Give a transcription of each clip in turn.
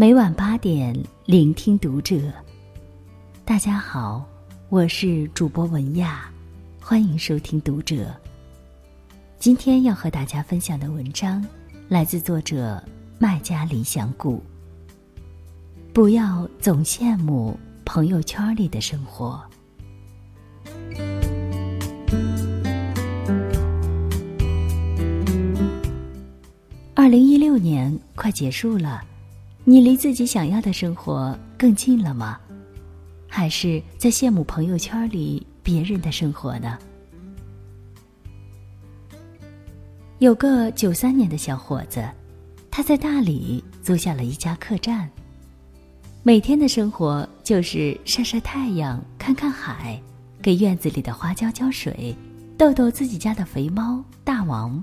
每晚八点，聆听读者。大家好，我是主播文亚，欢迎收听读者。今天要和大家分享的文章来自作者麦家理想谷。不要总羡慕朋友圈里的生活。二零一六年快结束了。你离自己想要的生活更近了吗？还是在羡慕朋友圈里别人的生活呢？有个九三年的小伙子，他在大理租下了一家客栈，每天的生活就是晒晒太阳、看看海，给院子里的花浇浇水，逗逗自己家的肥猫大王。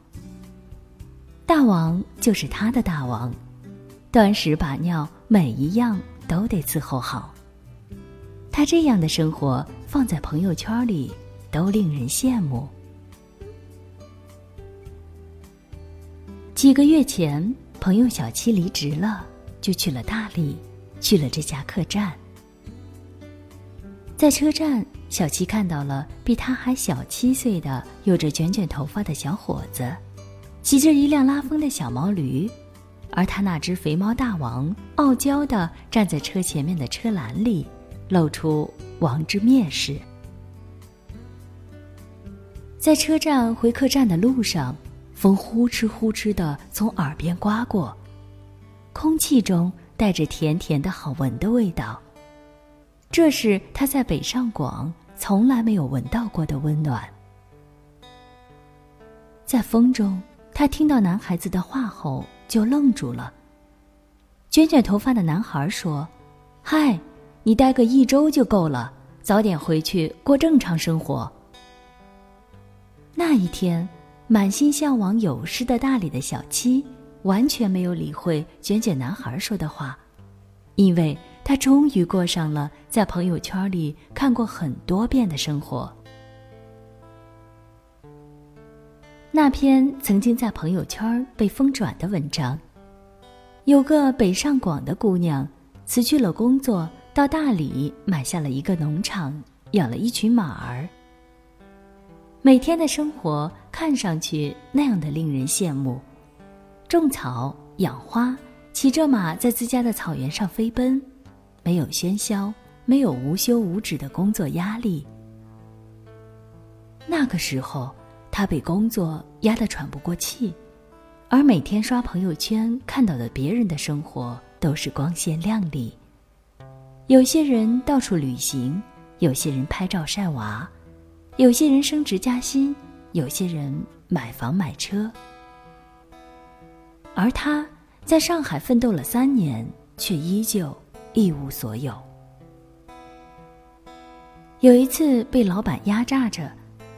大王就是他的大王。端屎把尿，每一样都得伺候好。他这样的生活放在朋友圈里，都令人羡慕。几个月前，朋友小七离职了，就去了大理，去了这家客栈。在车站，小七看到了比他还小七岁的、有着卷卷头发的小伙子，骑着一辆拉风的小毛驴。而他那只肥猫大王傲娇地站在车前面的车篮里，露出王之蔑视。在车站回客栈的路上，风呼哧呼哧地从耳边刮过，空气中带着甜甜的好闻的味道。这是他在北上广从来没有闻到过的温暖。在风中，他听到男孩子的话后。就愣住了。卷卷头发的男孩说：“嗨，你待个一周就够了，早点回去过正常生活。”那一天，满心向往有诗的大理的小七，完全没有理会卷卷男孩说的话，因为他终于过上了在朋友圈里看过很多遍的生活。那篇曾经在朋友圈被疯转的文章，有个北上广的姑娘辞去了工作，到大理买下了一个农场，养了一群马儿。每天的生活看上去那样的令人羡慕：种草、养花，骑着马在自家的草原上飞奔，没有喧嚣，没有无休无止的工作压力。那个时候。他被工作压得喘不过气，而每天刷朋友圈看到的别人的生活都是光鲜亮丽。有些人到处旅行，有些人拍照晒娃，有些人升职加薪，有些人买房买车。而他在上海奋斗了三年，却依旧一无所有。有一次被老板压榨着。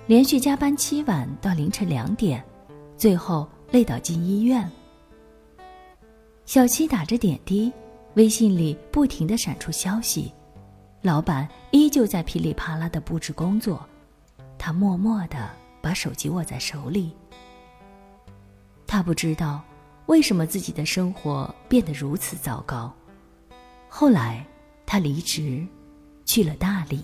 连续加班七晚到凌晨两点，最后累倒进医院。小七打着点滴，微信里不停的闪出消息，老板依旧在噼里啪啦的布置工作，他默默的把手机握在手里。他不知道为什么自己的生活变得如此糟糕。后来，他离职，去了大理。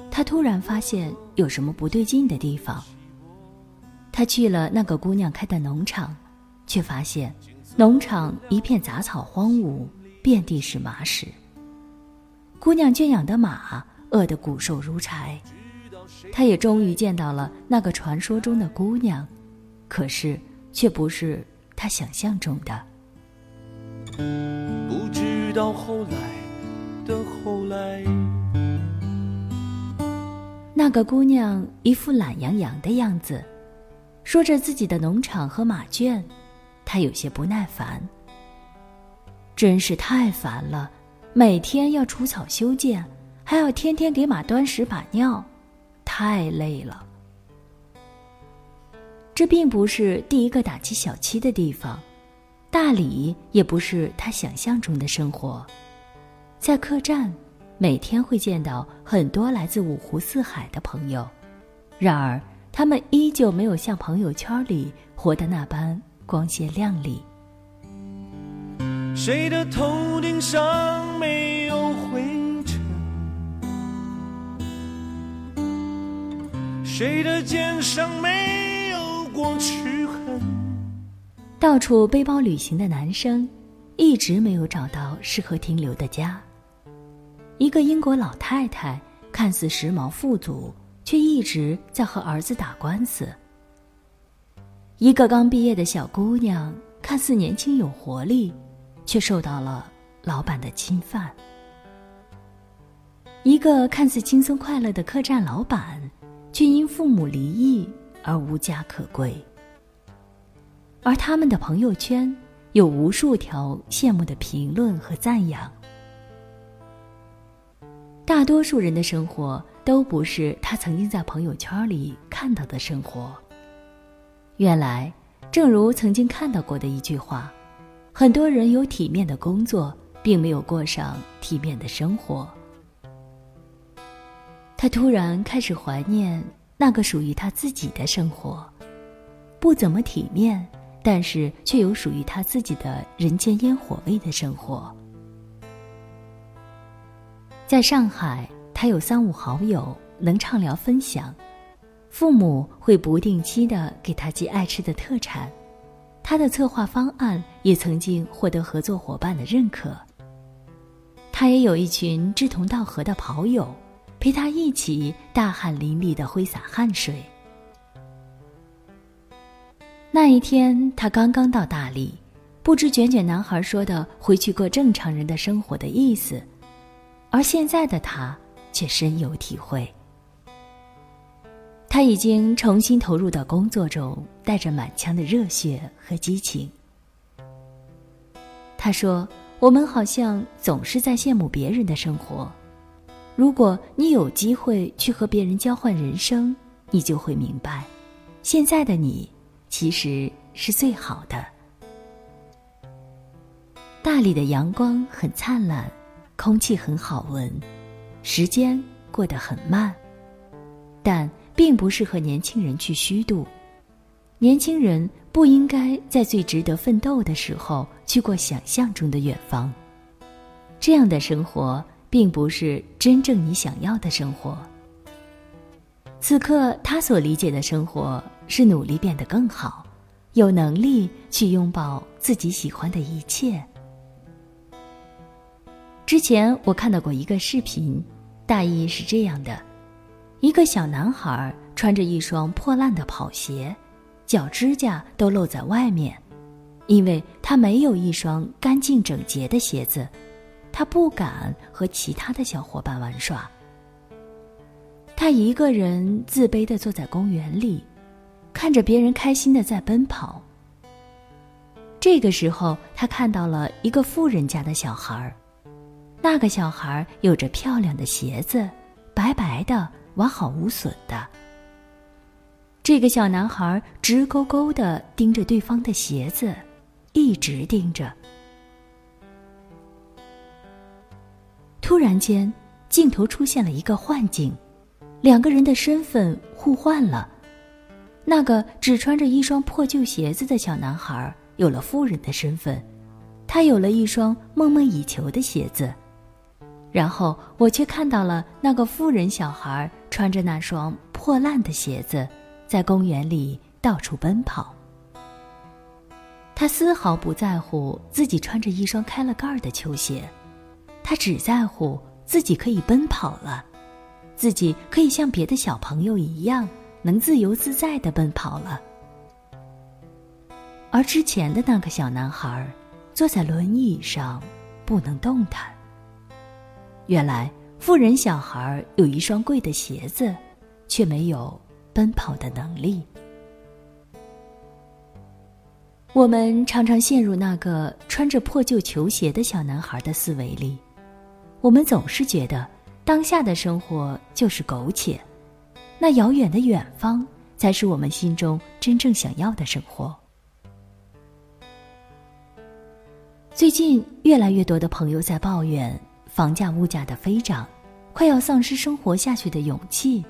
他突然发现有什么不对劲的地方。他去了那个姑娘开的农场，却发现农场一片杂草荒芜，遍地是马屎。姑娘圈养的马饿得骨瘦如柴。他也终于见到了那个传说中的姑娘，可是却不是他想象中的。不知道后来的后来。那个姑娘一副懒洋洋的样子，说着自己的农场和马圈，她有些不耐烦。真是太烦了，每天要除草修剪，还要天天给马端屎把尿，太累了。这并不是第一个打击小七的地方，大理也不是他想象中的生活。在客栈，每天会见到很多来自五湖四海的朋友，然而他们依旧没有像朋友圈里活的那般光鲜亮丽。谁的头顶上没有灰尘？谁的肩上没有过齿痕？到处背包旅行的男生，一直没有找到适合停留的家。一个英国老太太看似时髦富足，却一直在和儿子打官司。一个刚毕业的小姑娘看似年轻有活力，却受到了老板的侵犯。一个看似轻松快乐的客栈老板，却因父母离异。而无家可归，而他们的朋友圈有无数条羡慕的评论和赞扬。大多数人的生活都不是他曾经在朋友圈里看到的生活。原来，正如曾经看到过的一句话，很多人有体面的工作，并没有过上体面的生活。他突然开始怀念。那个属于他自己的生活，不怎么体面，但是却有属于他自己的人间烟火味的生活。在上海，他有三五好友能畅聊分享，父母会不定期的给他寄爱吃的特产，他的策划方案也曾经获得合作伙伴的认可。他也有一群志同道合的跑友。陪他一起大汗淋漓的挥洒汗水。那一天，他刚刚到大理，不知卷卷男孩说的“回去过正常人的生活”的意思，而现在的他却深有体会。他已经重新投入到工作中，带着满腔的热血和激情。他说：“我们好像总是在羡慕别人的生活。”如果你有机会去和别人交换人生，你就会明白，现在的你其实是最好的。大理的阳光很灿烂，空气很好闻，时间过得很慢，但并不适合年轻人去虚度。年轻人不应该在最值得奋斗的时候去过想象中的远方，这样的生活。并不是真正你想要的生活。此刻，他所理解的生活是努力变得更好，有能力去拥抱自己喜欢的一切。之前我看到过一个视频，大意是这样的：一个小男孩穿着一双破烂的跑鞋，脚指甲都露在外面，因为他没有一双干净整洁的鞋子。他不敢和其他的小伙伴玩耍。他一个人自卑的坐在公园里，看着别人开心的在奔跑。这个时候，他看到了一个富人家的小孩，那个小孩有着漂亮的鞋子，白白的，完好无损的。这个小男孩直勾勾的盯着对方的鞋子，一直盯着。突然间，镜头出现了一个幻境，两个人的身份互换了。那个只穿着一双破旧鞋子的小男孩有了富人的身份，他有了一双梦寐以求的鞋子。然后我却看到了那个富人小孩穿着那双破烂的鞋子，在公园里到处奔跑。他丝毫不在乎自己穿着一双开了盖儿的球鞋。他只在乎自己可以奔跑了，自己可以像别的小朋友一样，能自由自在的奔跑了。而之前的那个小男孩，坐在轮椅上，不能动弹。原来富人小孩有一双贵的鞋子，却没有奔跑的能力。我们常常陷入那个穿着破旧球鞋的小男孩的思维里，我们总是觉得当下的生活就是苟且，那遥远的远方才是我们心中真正想要的生活。最近，越来越多的朋友在抱怨房价、物价的飞涨，快要丧失生活下去的勇气。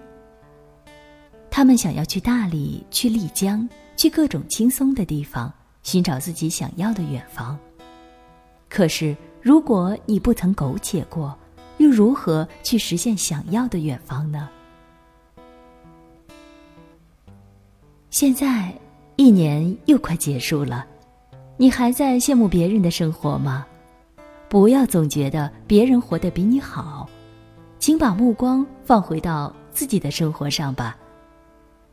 他们想要去大理、去丽江、去各种轻松的地方。寻找自己想要的远方。可是，如果你不曾苟且过，又如何去实现想要的远方呢？现在，一年又快结束了，你还在羡慕别人的生活吗？不要总觉得别人活得比你好，请把目光放回到自己的生活上吧。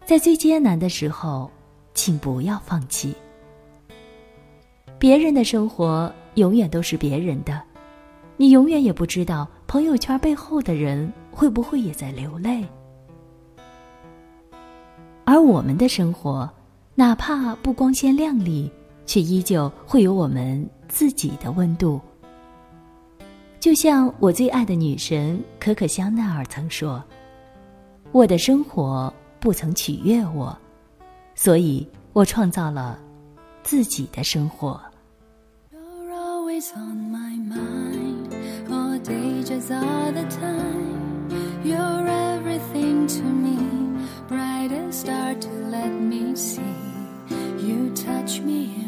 在最艰难的时候，请不要放弃。别人的生活永远都是别人的，你永远也不知道朋友圈背后的人会不会也在流泪。而我们的生活，哪怕不光鲜亮丽，却依旧会有我们自己的温度。就像我最爱的女神可可香奈儿曾说：“我的生活不曾取悦我，所以我创造了自己的生活。” start to let me see. You touch me